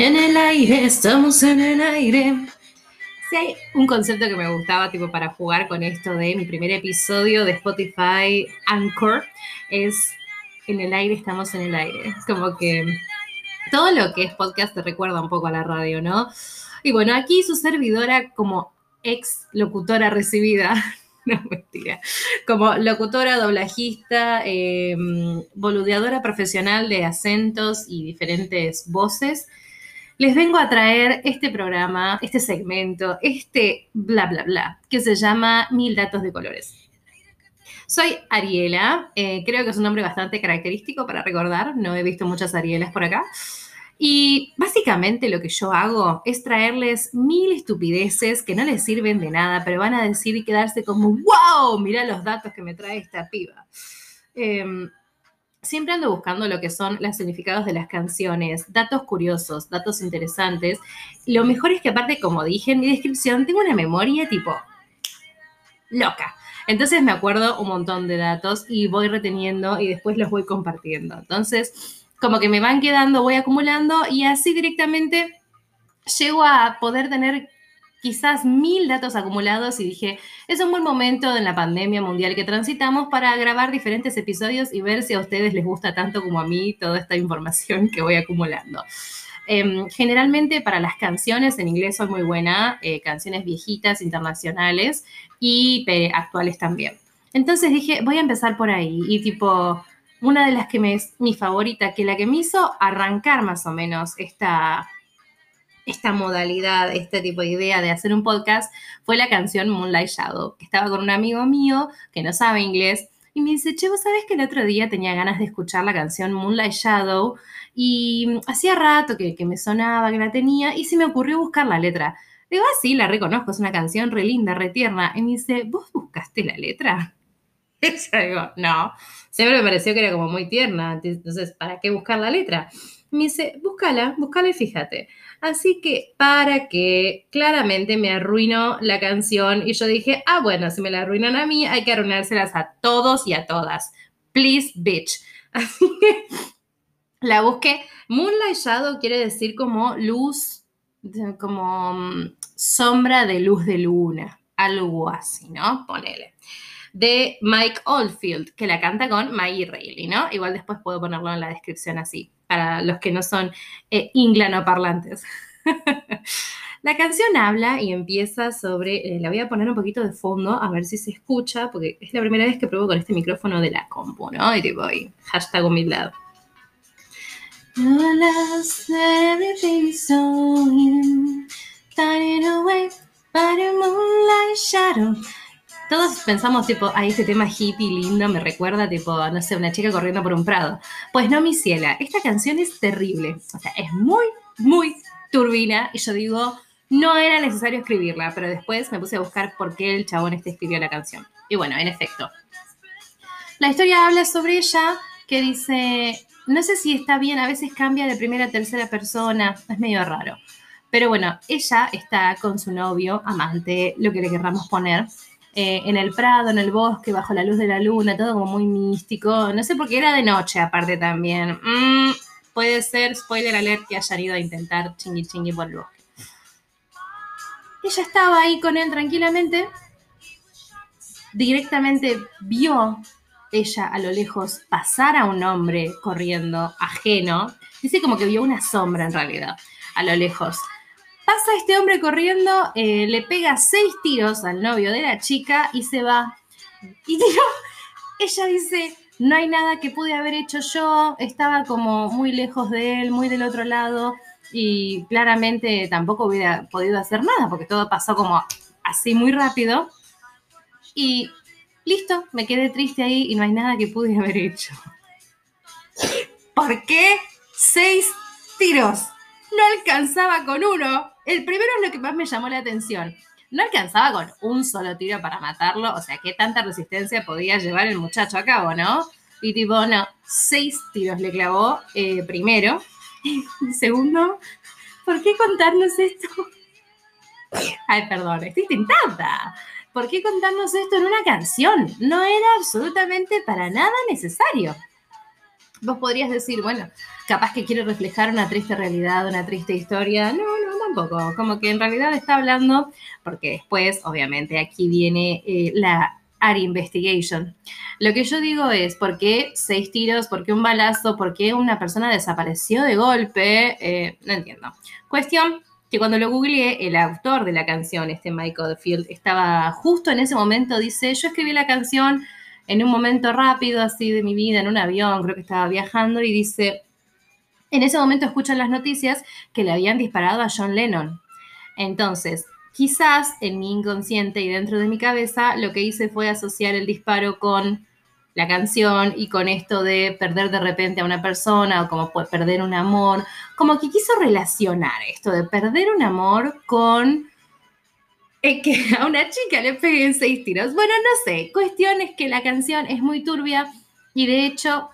En el aire, estamos en el aire. Si hay un concepto que me gustaba, tipo, para jugar con esto de mi primer episodio de Spotify Anchor, es en el aire, estamos en el aire. Como que todo lo que es podcast te recuerda un poco a la radio, ¿no? Y bueno, aquí su servidora como ex locutora recibida, no mentira, como locutora, doblajista, em, boludeadora profesional de acentos y diferentes voces, les vengo a traer este programa, este segmento, este bla, bla, bla, que se llama Mil Datos de Colores. Soy Ariela, eh, creo que es un nombre bastante característico para recordar, no he visto muchas Arielas por acá. Y básicamente lo que yo hago es traerles mil estupideces que no les sirven de nada, pero van a decir y quedarse como, wow, mira los datos que me trae esta piba. Em, siempre ando buscando lo que son los significados de las canciones, datos curiosos, datos interesantes. Lo mejor es que aparte, como dije en mi descripción, tengo una memoria tipo loca. Entonces me acuerdo un montón de datos y voy reteniendo y después los voy compartiendo. Entonces, como que me van quedando, voy acumulando y así directamente llego a poder tener quizás mil datos acumulados y dije, es un buen momento en la pandemia mundial que transitamos para grabar diferentes episodios y ver si a ustedes les gusta tanto como a mí toda esta información que voy acumulando. Em, generalmente para las canciones en inglés soy muy buena, eh, canciones viejitas, internacionales y actuales también. Entonces dije, voy a empezar por ahí y tipo, una de las que me es mi favorita, que la que me hizo arrancar más o menos esta, esta modalidad, este tipo de idea de hacer un podcast, fue la canción Moonlight Shadow, que estaba con un amigo mío que no sabe inglés. Y me dice, che, vos sabés que el otro día tenía ganas de escuchar la canción Moonlight Shadow y hacía rato que, que me sonaba, que la tenía, y se me ocurrió buscar la letra. Digo, ah, sí, la reconozco, es una canción re linda, re tierna. Y me dice, ¿vos buscaste la letra? Y yo digo, no, siempre me pareció que era como muy tierna, entonces, ¿para qué buscar la letra? Me dice, búscala, búscala y fíjate. Así que para que claramente me arruinó la canción y yo dije, ah, bueno, si me la arruinan a mí, hay que arruinárselas a todos y a todas. Please, bitch. Así que la busqué. Moonlight Shadow quiere decir como luz, como mm, sombra de luz de luna, algo así, ¿no? Ponele de Mike Oldfield, que la canta con Maggie Reilly, ¿no? Igual después puedo ponerlo en la descripción así, para los que no son eh, inglanoparlantes. la canción habla y empieza sobre, eh, la voy a poner un poquito de fondo a ver si se escucha, porque es la primera vez que pruebo con este micrófono de la compu, ¿no? Y tipo, y hashtag humildad. Todos pensamos, tipo, a este tema hippie lindo me recuerda, tipo, no sé, una chica corriendo por un prado. Pues no, mi ciela, esta canción es terrible. O sea, es muy, muy turbina. Y yo digo, no era necesario escribirla, pero después me puse a buscar por qué el chabón este escribió la canción. Y bueno, en efecto. La historia habla sobre ella que dice, no sé si está bien, a veces cambia de primera a tercera persona, es medio raro. Pero bueno, ella está con su novio, amante, lo que le querramos poner, eh, en el prado, en el bosque, bajo la luz de la luna, todo como muy místico. No sé por qué era de noche aparte también. Mm, puede ser, spoiler alert, que hayan ido a intentar chingui chingui por el bosque. Ella estaba ahí con él tranquilamente. Directamente vio ella a lo lejos pasar a un hombre corriendo ajeno. Dice como que vio una sombra en realidad, a lo lejos. Pasa este hombre corriendo, eh, le pega seis tiros al novio de la chica y se va. Y ella dice, no hay nada que pude haber hecho yo, estaba como muy lejos de él, muy del otro lado y claramente tampoco hubiera podido hacer nada porque todo pasó como así muy rápido. Y listo, me quedé triste ahí y no hay nada que pude haber hecho. ¿Por qué? Seis tiros. Alcanzaba con uno. El primero es lo que más me llamó la atención. No alcanzaba con un solo tiro para matarlo, o sea, ¿qué tanta resistencia podía llevar el muchacho a cabo, no? Y tipo, no, seis tiros le clavó eh, primero. Y segundo, ¿por qué contarnos esto? Ay, perdón, estoy tentada. ¿Por qué contarnos esto en una canción? No era absolutamente para nada necesario. Vos podrías decir, bueno, capaz que quiere reflejar una triste realidad, una triste historia. No, no, tampoco. Como que en realidad está hablando, porque después, obviamente, aquí viene eh, la ARI Investigation. Lo que yo digo es, ¿por qué seis tiros? ¿Por qué un balazo? ¿Por qué una persona desapareció de golpe? Eh, no entiendo. Cuestión que cuando lo googleé, el autor de la canción, este Michael Field, estaba justo en ese momento, dice, yo escribí la canción en un momento rápido así de mi vida, en un avión, creo que estaba viajando, y dice, en ese momento escuchan las noticias que le habían disparado a John Lennon. Entonces, quizás en mi inconsciente y dentro de mi cabeza, lo que hice fue asociar el disparo con la canción y con esto de perder de repente a una persona o como perder un amor, como que quiso relacionar esto de perder un amor con es que a una chica le peguen seis tiros. Bueno, no sé, cuestión es que la canción es muy turbia y de hecho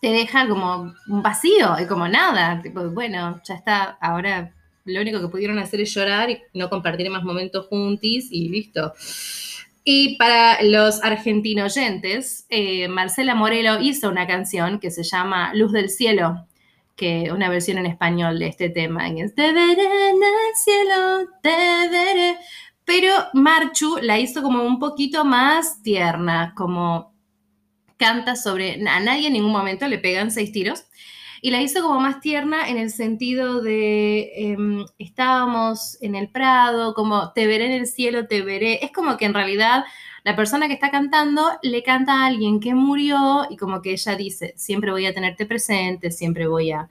te deja como un vacío y como nada, tipo, bueno, ya está, ahora lo único que pudieron hacer es llorar y no compartir más momentos juntis y listo. Y para los argentinoyentes, eh, Marcela Morelo hizo una canción que se llama Luz del Cielo, que una versión en español de este tema, es Te veré en el cielo, te veré. Pero Marchu la hizo como un poquito más tierna, como canta sobre, a nadie en ningún momento le pegan seis tiros, y la hizo como más tierna en el sentido de em, estábamos en el Prado, como te veré en el cielo, te veré. Es como que en realidad la persona que está cantando le canta a alguien que murió y como que ella dice, siempre voy a tenerte presente, siempre voy a,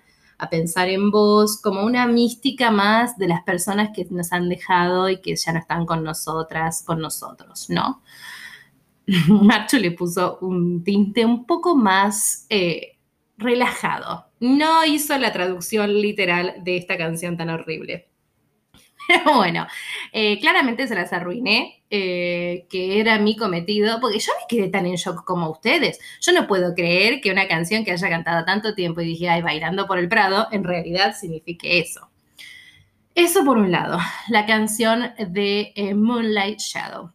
pensar en vos, como una mística más de las personas que nos han dejado y que ya no están con nosotras, con nosotros, ¿no? Marcho le puso un tinte un poco más eh, relajado. No hizo la traducción literal de esta canción tan horrible. Pero bueno, eh, claramente se las arruiné, eh, que era mi cometido, porque yo me quedé tan en shock como ustedes. Yo no puedo creer que una canción que haya cantado tanto tiempo y dije, ay, bailando por el Prado, en realidad signifique eso. Eso por un lado, la canción de eh, Moonlight Shadow,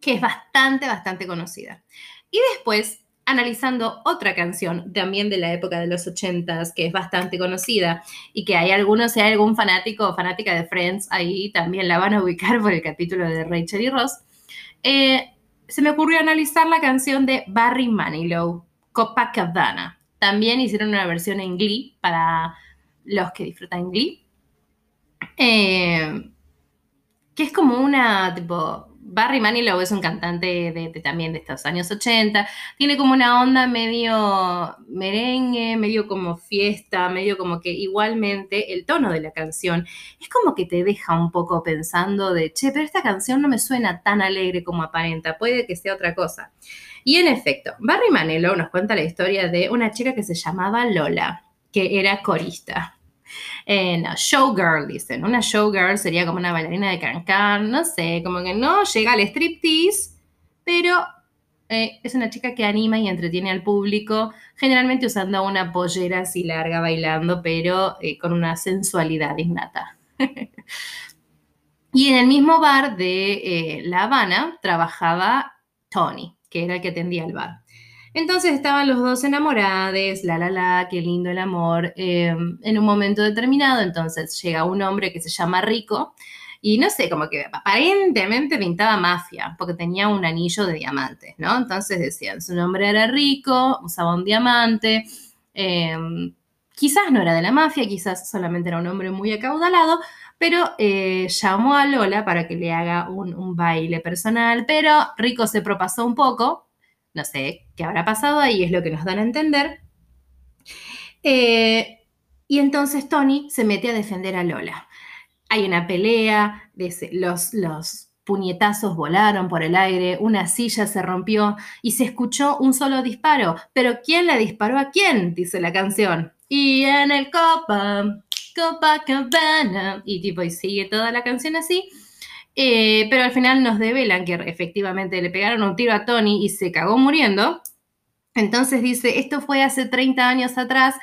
que es bastante, bastante conocida. Y después analizando otra canción también de la época de los ochentas, que es bastante conocida y que hay algunos, si hay algún fanático o fanática de Friends, ahí también la van a ubicar por el capítulo de Rachel y Ross. Eh, se me ocurrió analizar la canción de Barry Manilow, Copacabana. También hicieron una versión en Glee para los que disfrutan Glee. Eh, que es como una, tipo, Barry Manilow es un cantante de, también de estos años 80. Tiene como una onda medio merengue, medio como fiesta, medio como que igualmente el tono de la canción es como que te deja un poco pensando de, che, pero esta canción no me suena tan alegre como aparenta, puede que sea otra cosa. Y en efecto, Barry Manilow nos cuenta la historia de una chica que se llamaba Lola, que era corista. Eh, showgirl, dicen. Una showgirl sería como una bailarina de cancan, no sé, como que no llega al striptease, pero eh, es una chica que anima y entretiene al público, generalmente usando una pollera así larga bailando, pero eh, con una sensualidad innata. y en el mismo bar de La Habana trabajaba Tony, que era el que atendía el bar. Entonces estaban los dos enamorados, la la la, qué lindo el amor. Em, en un momento determinado, entonces llega un hombre que se llama Rico y no sé, como que aparentemente pintaba mafia, porque tenía un anillo de diamantes, ¿no? Entonces decían, su nombre era Rico, usaba un diamante. Em, quizás no era de la mafia, quizás solamente era un hombre muy acaudalado, pero eh, llamó a Lola para que le haga un, un baile personal, pero Rico se propasó un poco no sé qué habrá pasado ahí, es lo que nos dan a entender. Eh, y entonces Tony se mete a defender a Lola. Hay una pelea, los, los puñetazos volaron por el aire, una silla se rompió y se escuchó un solo disparo. Pero ¿quién le disparó a quién? Dice la canción. Y en el Copa, Copacabana. Y tipo, y sigue toda la canción así. Eh, pero al final nos develan que efectivamente le pegaron un tiro a Tony y se cagó muriendo. Entonces dice, esto fue hace 30 años atrás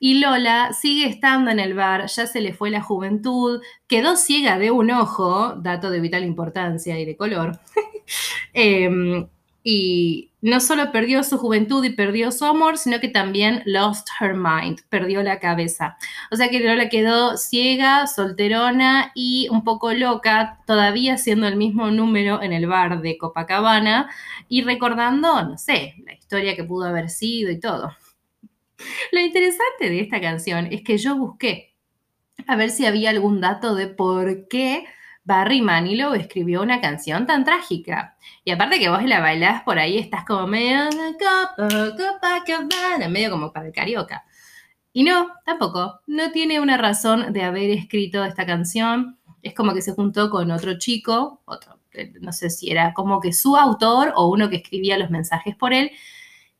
y Lola sigue estando en el bar, ya se le fue la juventud, quedó ciega de un ojo, dato de vital importancia y de color. Em, y no solo perdió su juventud y perdió su amor, sino que también lost her mind, perdió la cabeza. O sea que Lola quedó ciega, solterona y un poco loca, todavía siendo el mismo número en el bar de Copacabana y recordando, no sé, la historia que pudo haber sido y todo. Lo interesante de esta canción es que yo busqué a ver si había algún dato de por qué Barry Manilow escribió una canción tan trágica. Y aparte que vos la bailás por ahí, estás como medio, medio como para el carioca. Y no, tampoco, no tiene una razón de haber escrito esta canción. Es como que se juntó con otro chico, otro, eh, no sé si era como que su autor o uno que escribía los mensajes por él,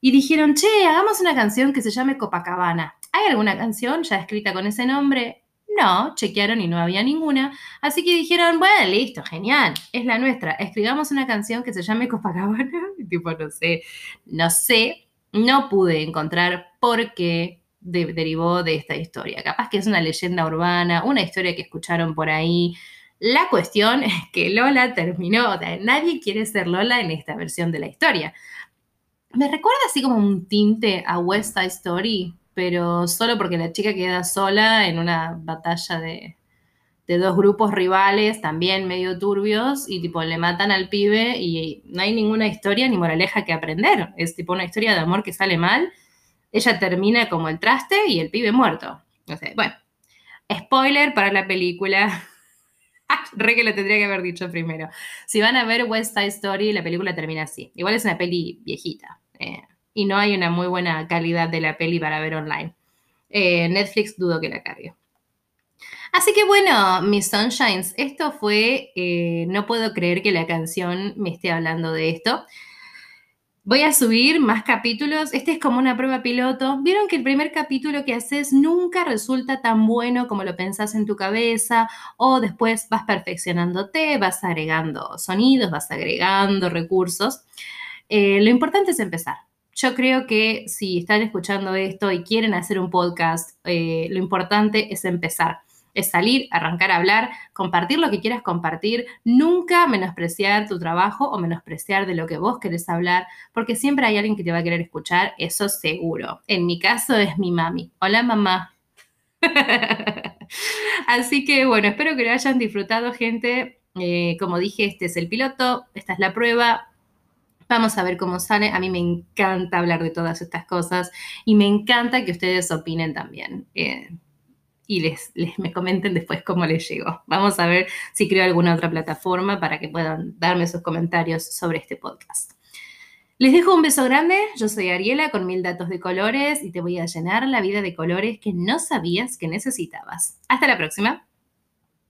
y dijeron, che, hagamos una canción que se llame Copacabana. ¿Hay alguna canción ya escrita con ese nombre? No, chequearon y no había ninguna. Así que dijeron, bueno, listo, genial, es la nuestra. Escribamos una canción que se llame Copacabana. tipo, no sé, no sé, no pude encontrar por qué derivó de esta historia. Capaz que es una leyenda urbana, una historia que escucharon por ahí. La cuestión es que Lola terminó, nadie quiere ser Lola en esta versión de la historia. Me recuerda así como un tinte a West Side Story, pero solo porque la chica queda sola en una batalla de, dos grupos rivales, también medio turbios, y tipo le matan al pibe y no hay ninguna historia ni moraleja que aprender. Es tipo una historia de amor que sale mal. Ella termina como el traste y el pibe muerto. Sea, bueno, spoiler para la película. Re que lo tendría que haber dicho primero. Si van a ver West Side Story, la película termina así. Igual es una peli viejita. Eh, y no hay una muy buena calidad de la peli para ver online. Eh, Netflix dudo que la cargue. Así que bueno, mis Sunshines, esto fue, eh, no puedo creer que la canción me esté hablando de esto. Voy a subir más capítulos. Este es como una prueba piloto. Vieron que el primer capítulo que haces nunca resulta tan bueno como lo pensás en tu cabeza o después vas perfeccionándote, vas agregando sonidos, vas agregando recursos. Eh, lo importante es empezar. Yo creo que si están escuchando esto y quieren hacer un podcast, eh, lo importante es empezar. Es salir, arrancar a hablar, compartir lo que quieras compartir, nunca menospreciar tu trabajo o menospreciar de lo que vos querés hablar, porque siempre hay alguien que te va a querer escuchar, eso seguro. En mi caso es mi mami. Hola mamá. Así que bueno, espero que lo hayan disfrutado, gente. Eh, como dije, este es el piloto, esta es la prueba. Vamos a ver cómo sale. A mí me encanta hablar de todas estas cosas y me encanta que ustedes opinen también. Eh, y les, les, me comenten después cómo les llegó. Vamos a ver si creo alguna otra plataforma para que puedan darme sus comentarios sobre este podcast. Les dejo un beso grande. Yo soy Ariela con mil datos de colores y te voy a llenar la vida de colores que no sabías que necesitabas. Hasta la próxima.